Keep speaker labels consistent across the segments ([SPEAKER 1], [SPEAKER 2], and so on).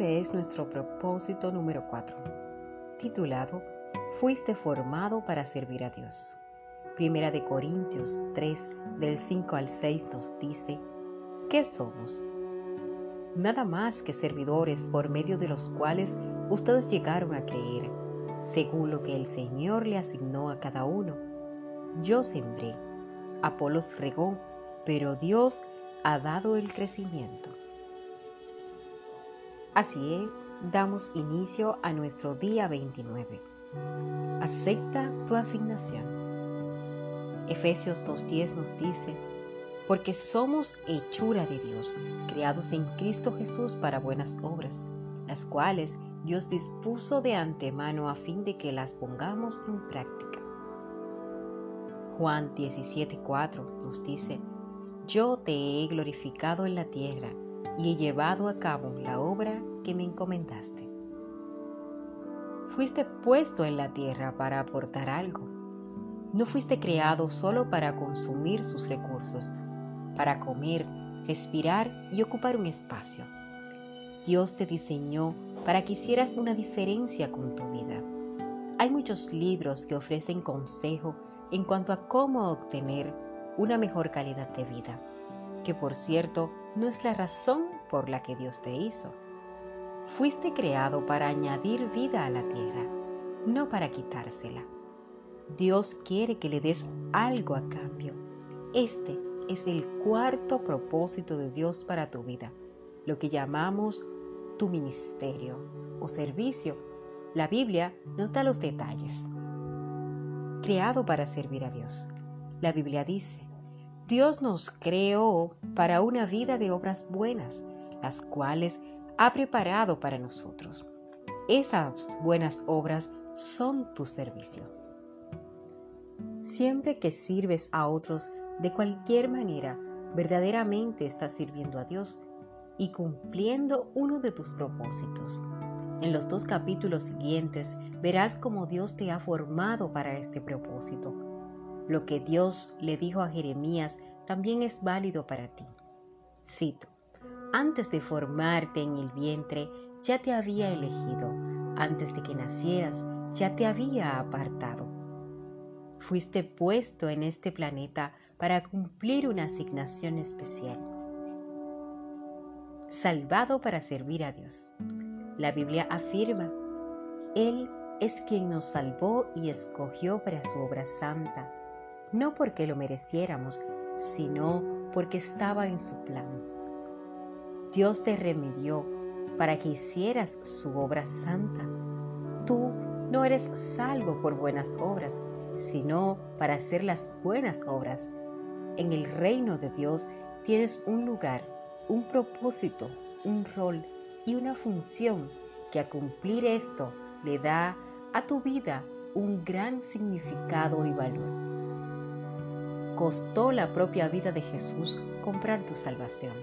[SPEAKER 1] Este es nuestro propósito número 4, titulado Fuiste formado para servir a Dios. Primera de Corintios 3, del 5 al 6 nos dice, ¿qué somos? Nada más que servidores por medio de los cuales ustedes llegaron a creer, según lo que el Señor le asignó a cada uno. Yo sembré, Apolos regó, pero Dios ha dado el crecimiento. Así es, damos inicio a nuestro día 29. Acepta tu asignación. Efesios 2.10 nos dice, porque somos hechura de Dios, creados en Cristo Jesús para buenas obras, las cuales Dios dispuso de antemano a fin de que las pongamos en práctica. Juan 17.4 nos dice, yo te he glorificado en la tierra y he llevado a cabo la obra que me encomendaste. Fuiste puesto en la tierra para aportar algo. No fuiste creado solo para consumir sus recursos, para comer, respirar y ocupar un espacio. Dios te diseñó para que hicieras una diferencia con tu vida. Hay muchos libros que ofrecen consejo en cuanto a cómo obtener una mejor calidad de vida, que por cierto no es la razón por la que Dios te hizo. Fuiste creado para añadir vida a la tierra, no para quitársela. Dios quiere que le des algo a cambio. Este es el cuarto propósito de Dios para tu vida, lo que llamamos tu ministerio o servicio. La Biblia nos da los detalles. Creado para servir a Dios. La Biblia dice, Dios nos creó para una vida de obras buenas, las cuales ha preparado para nosotros. Esas buenas obras son tu servicio. Siempre que sirves a otros de cualquier manera, verdaderamente estás sirviendo a Dios y cumpliendo uno de tus propósitos. En los dos capítulos siguientes verás cómo Dios te ha formado para este propósito. Lo que Dios le dijo a Jeremías también es válido para ti. Cito, antes de formarte en el vientre, ya te había elegido. Antes de que nacieras, ya te había apartado. Fuiste puesto en este planeta para cumplir una asignación especial. Salvado para servir a Dios. La Biblia afirma, Él es quien nos salvó y escogió para su obra santa, no porque lo mereciéramos, sino porque estaba en su plan. Dios te remedió para que hicieras su obra santa. Tú no eres salvo por buenas obras, sino para hacer las buenas obras. En el reino de Dios tienes un lugar, un propósito, un rol y una función que a cumplir esto le da a tu vida un gran significado y valor. Costó la propia vida de Jesús comprar tu salvación.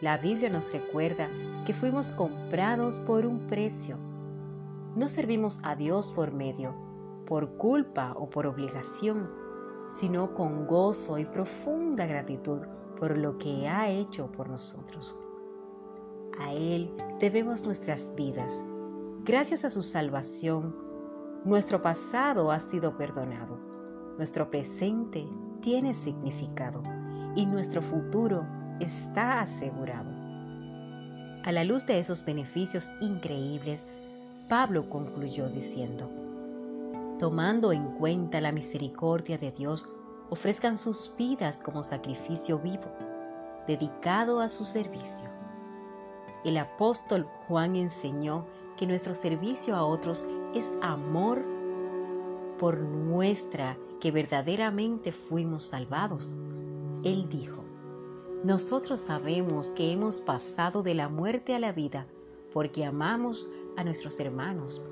[SPEAKER 1] La Biblia nos recuerda que fuimos comprados por un precio. No servimos a Dios por medio, por culpa o por obligación, sino con gozo y profunda gratitud por lo que ha hecho por nosotros. A Él debemos nuestras vidas. Gracias a su salvación, nuestro pasado ha sido perdonado, nuestro presente tiene significado y nuestro futuro está asegurado. A la luz de esos beneficios increíbles, Pablo concluyó diciendo, tomando en cuenta la misericordia de Dios, ofrezcan sus vidas como sacrificio vivo, dedicado a su servicio. El apóstol Juan enseñó que nuestro servicio a otros es amor por nuestra que verdaderamente fuimos salvados. Él dijo, nosotros sabemos que hemos pasado de la muerte a la vida porque amamos a nuestros hermanos.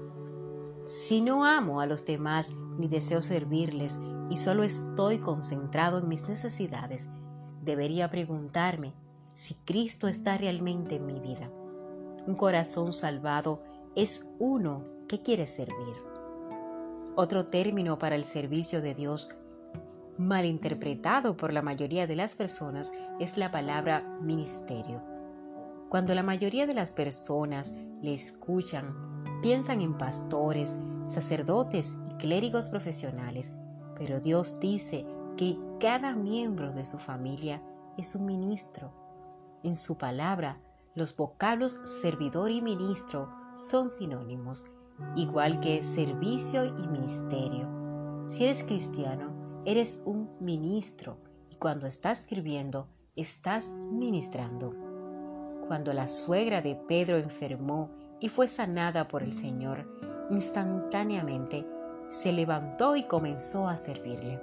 [SPEAKER 1] Si no amo a los demás ni deseo servirles y solo estoy concentrado en mis necesidades, debería preguntarme si Cristo está realmente en mi vida. Un corazón salvado es uno que quiere servir. Otro término para el servicio de Dios malinterpretado por la mayoría de las personas es la palabra ministerio. Cuando la mayoría de las personas le escuchan, piensan en pastores, sacerdotes y clérigos profesionales, pero Dios dice que cada miembro de su familia es un ministro. En su palabra, los vocablos servidor y ministro son sinónimos, igual que servicio y ministerio. Si eres cristiano, eres un ministro y cuando estás escribiendo, estás ministrando. Cuando la suegra de Pedro enfermó y fue sanada por el Señor, instantáneamente se levantó y comenzó a servirle,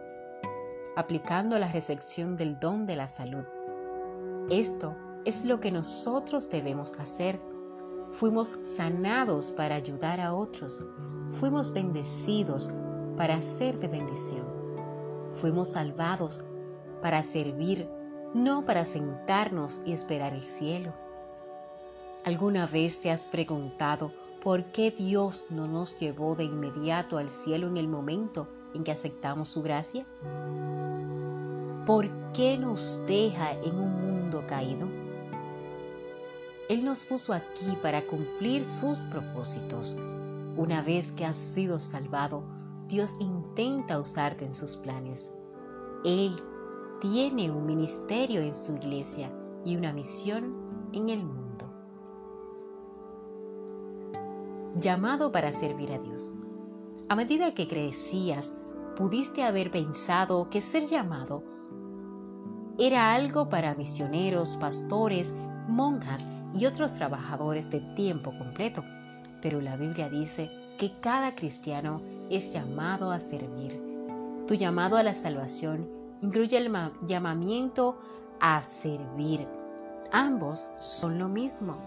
[SPEAKER 1] aplicando la recepción del don de la salud. Esto es lo que nosotros debemos hacer. Fuimos sanados para ayudar a otros. Fuimos bendecidos para ser de bendición. Fuimos salvados para servir, no para sentarnos y esperar el cielo. ¿Alguna vez te has preguntado por qué Dios no nos llevó de inmediato al cielo en el momento en que aceptamos su gracia? ¿Por qué nos deja en un mundo caído? Él nos puso aquí para cumplir sus propósitos. Una vez que has sido salvado, Dios intenta usarte en sus planes. Él tiene un ministerio en su iglesia y una misión en el mundo. Llamado para servir a Dios. A medida que crecías, pudiste haber pensado que ser llamado era algo para misioneros, pastores, monjas y otros trabajadores de tiempo completo. Pero la Biblia dice que cada cristiano es llamado a servir. Tu llamado a la salvación incluye el llamamiento a servir. Ambos son lo mismo.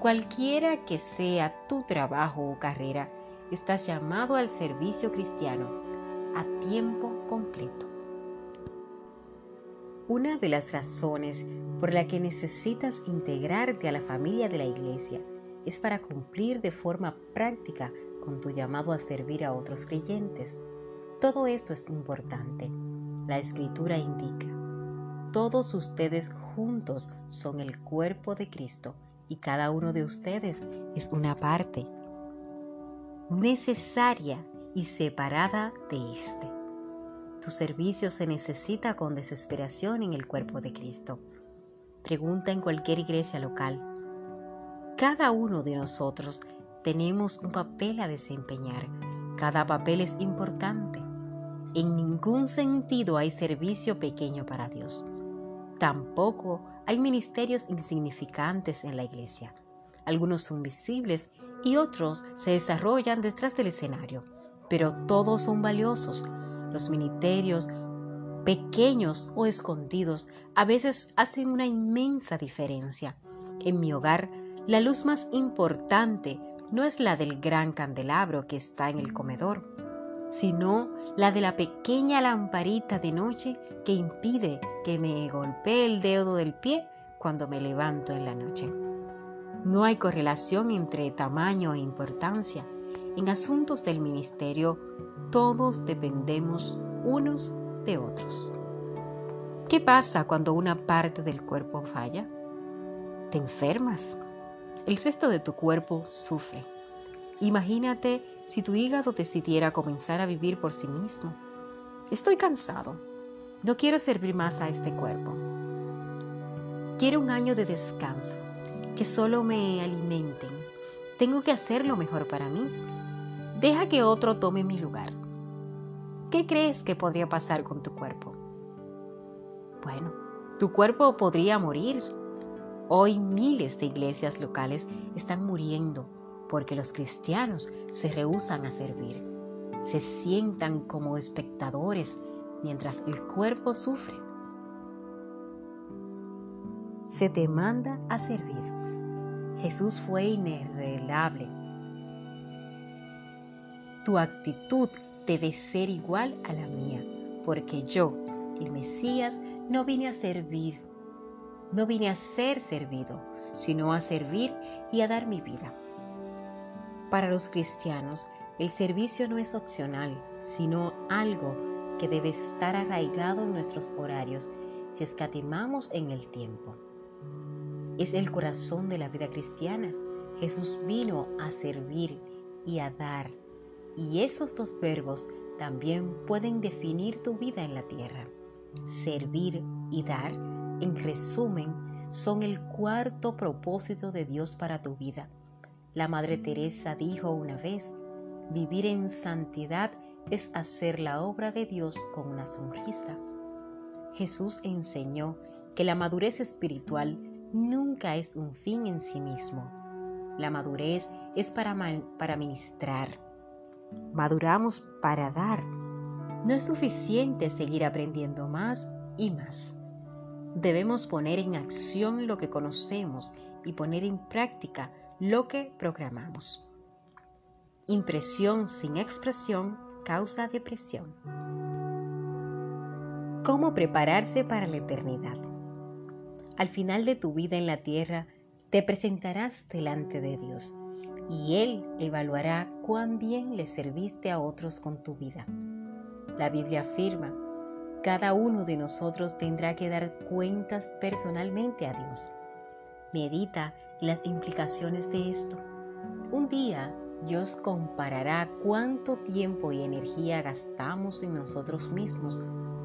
[SPEAKER 1] Cualquiera que sea tu trabajo o carrera, estás llamado al servicio cristiano a tiempo completo. Una de las razones por la que necesitas integrarte a la familia de la iglesia es para cumplir de forma práctica con tu llamado a servir a otros creyentes. Todo esto es importante. La escritura indica, todos ustedes juntos son el cuerpo de Cristo y cada uno de ustedes es una parte necesaria y separada de éste. Tu servicio se necesita con desesperación en el cuerpo de Cristo. Pregunta en cualquier iglesia local. Cada uno de nosotros tenemos un papel a desempeñar. Cada papel es importante. En ningún sentido hay servicio pequeño para Dios. Tampoco hay ministerios insignificantes en la iglesia. Algunos son visibles y otros se desarrollan detrás del escenario, pero todos son valiosos los ministerios, pequeños o escondidos, a veces hacen una inmensa diferencia. En mi hogar, la luz más importante no es la del gran candelabro que está en el comedor, sino la de la pequeña lamparita de noche que impide que me golpee el dedo del pie cuando me levanto en la noche. No hay correlación entre tamaño e importancia. En asuntos del ministerio, todos dependemos unos de otros. ¿Qué pasa cuando una parte del cuerpo falla? Te enfermas. El resto de tu cuerpo sufre. Imagínate si tu hígado decidiera comenzar a vivir por sí mismo. Estoy cansado. No quiero servir más a este cuerpo. Quiero un año de descanso, que solo me alimenten. Tengo que hacer lo mejor para mí. Deja que otro tome mi lugar. ¿Qué crees que podría pasar con tu cuerpo? Bueno, tu cuerpo podría morir. Hoy miles de iglesias locales están muriendo porque los cristianos se rehusan a servir. Se sientan como espectadores mientras el cuerpo sufre. Se te manda a servir. Jesús fue inarreglable. Tu actitud debe ser igual a la mía, porque yo, el Mesías, no vine a servir, no vine a ser servido, sino a servir y a dar mi vida. Para los cristianos, el servicio no es opcional, sino algo que debe estar arraigado en nuestros horarios si escatimamos en el tiempo. es el corazón de la vida cristiana. Jesús vino a servir y a dar. Y esos dos verbos también pueden definir tu vida en la tierra. Servir y dar, en resumen, son el cuarto propósito de Dios para tu vida. La Madre Teresa dijo una vez, vivir en santidad es hacer la obra de Dios con una sonrisa. Jesús enseñó que la madurez espiritual nunca es un fin en sí mismo. La madurez es para, para ministrar. Maduramos para dar. No es suficiente seguir aprendiendo más y más. Debemos poner en acción lo que conocemos y poner en práctica lo que programamos. Impresión sin expresión causa depresión. ¿Cómo prepararse para la eternidad? Al final de tu vida en la tierra, te presentarás delante de Dios y Él evaluará cuán bien le serviste a otros con tu vida. La Biblia afirma, cada uno de nosotros tendrá que dar cuentas personalmente a Dios. Medita las implicaciones de esto. Un día Dios comparará cuánto tiempo y energía gastamos en nosotros mismos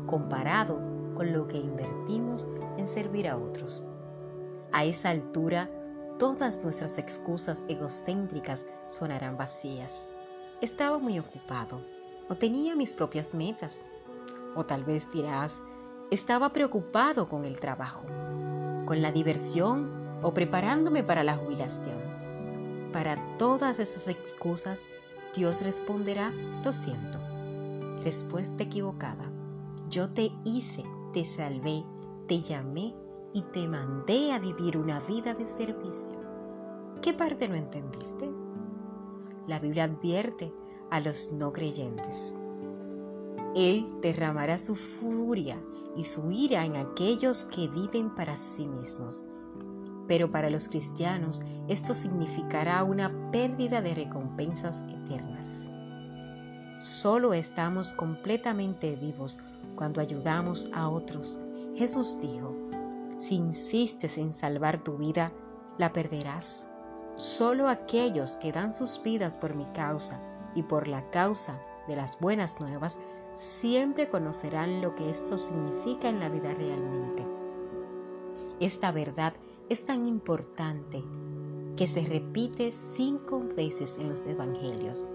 [SPEAKER 1] comparado con lo que invertimos en servir a otros. A esa altura, todas nuestras excusas egocéntricas sonarán vacías. Estaba muy ocupado, o tenía mis propias metas. O tal vez dirás, estaba preocupado con el trabajo, con la diversión o preparándome para la jubilación. Para todas esas excusas, Dios responderá, lo siento. Respuesta equivocada. Yo te hice, te salvé, te llamé y te mandé a vivir una vida de servicio. ¿Qué parte no entendiste? La Biblia advierte a los no creyentes. Él derramará su furia y su ira en aquellos que viven para sí mismos pero para los cristianos esto significará una pérdida de recompensas eternas. Solo estamos completamente vivos cuando ayudamos a otros. Jesús dijo, si insistes en salvar tu vida, la perderás. Solo aquellos que dan sus vidas por mi causa y por la causa de las buenas nuevas siempre conocerán lo que esto significa en la vida realmente. Esta verdad es tan importante que se repite cinco veces en los evangelios.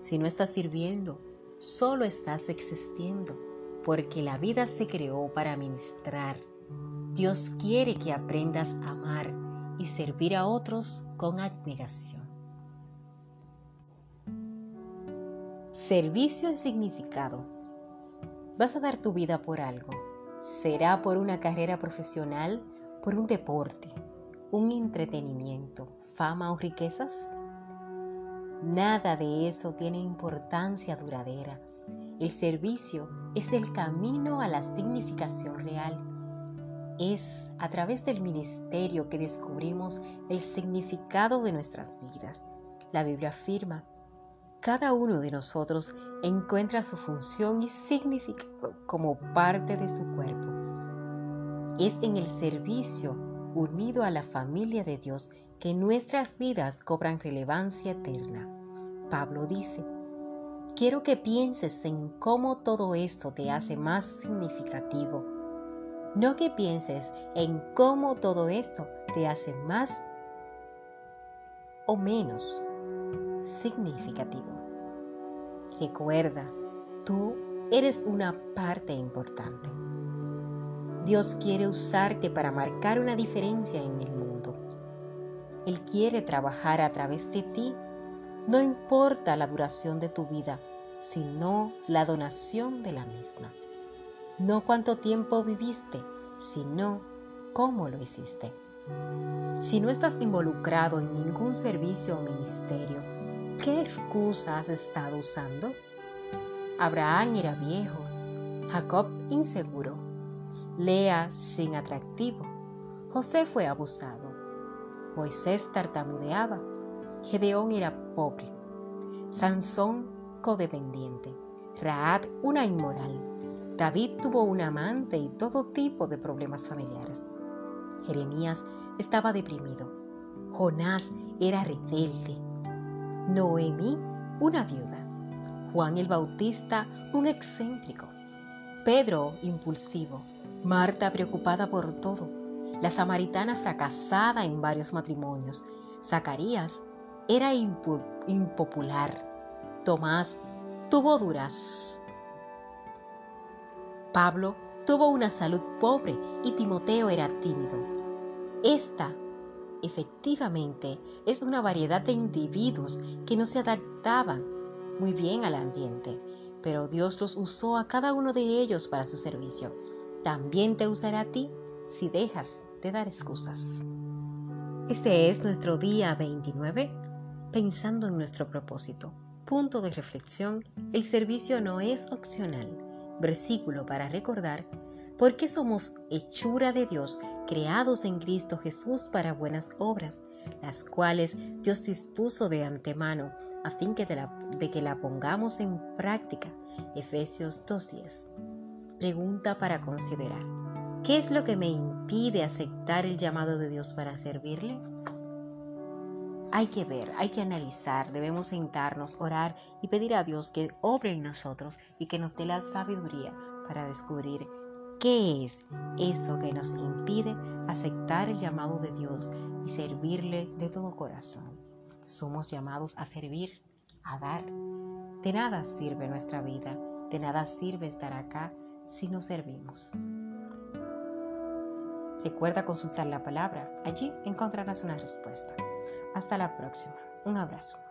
[SPEAKER 1] Si no estás sirviendo, solo estás existiendo, porque la vida se creó para ministrar. Dios quiere que aprendas a amar y servir a otros con abnegación. Servicio y significado. Vas a dar tu vida por algo. Será por una carrera profesional, por un deporte, un entretenimiento, fama o riquezas? Nada de eso tiene importancia duradera. El servicio es el camino a la significación real. Es a través del ministerio que descubrimos el significado de nuestras vidas. La Biblia afirma, cada uno de nosotros encuentra su función y significado como parte de su cuerpo. Es en el servicio unido a la familia de Dios que nuestras vidas cobran relevancia eterna. Pablo dice, quiero que pienses en cómo todo esto te hace más significativo, no que pienses en cómo todo esto te hace más o menos significativo. Recuerda, tú eres una parte importante. Dios quiere usarte para marcar una diferencia en el mundo. Él quiere trabajar a través de ti. No importa la duración de tu vida, sino la donación de la misma. No cuánto tiempo viviste, sino cómo lo hiciste. Si no estás involucrado en ningún servicio o ministerio, ¿qué excusa has estado usando? Abraham era viejo, Jacob inseguro, Lea sin atractivo. José fue abusado. Moisés tartamudeaba. Gedeón era pobre. Sansón codependiente. Raad una inmoral. David tuvo un amante y todo tipo de problemas familiares. Jeremías estaba deprimido. Jonás era rebelde. Noemí, una viuda. Juan el Bautista, un excéntrico. Pedro, impulsivo. Marta, preocupada por todo. La samaritana fracasada en varios matrimonios. Zacarías era impopular. Tomás tuvo duras. Pablo tuvo una salud pobre y Timoteo era tímido. Esta, efectivamente, es una variedad de individuos que no se adaptaban muy bien al ambiente, pero Dios los usó a cada uno de ellos para su servicio. También te usará a ti si dejas de dar excusas. Este es nuestro día 29, pensando en nuestro propósito. Punto de reflexión, el servicio no es opcional. Versículo para recordar, porque somos hechura de Dios, creados en Cristo Jesús para buenas obras, las cuales Dios dispuso de antemano a fin de, de que la pongamos en práctica. Efesios 2.10. Pregunta para considerar. ¿Qué es lo que me impide aceptar el llamado de Dios para servirle? Hay que ver, hay que analizar, debemos sentarnos, orar y pedir a Dios que obre en nosotros y que nos dé la sabiduría para descubrir qué es eso que nos impide aceptar el llamado de Dios y servirle de todo corazón. Somos llamados a servir, a dar. De nada sirve nuestra vida, de nada sirve estar acá si no servimos. Recuerda consultar la palabra, allí encontrarás una respuesta. Hasta la próxima. Un abrazo.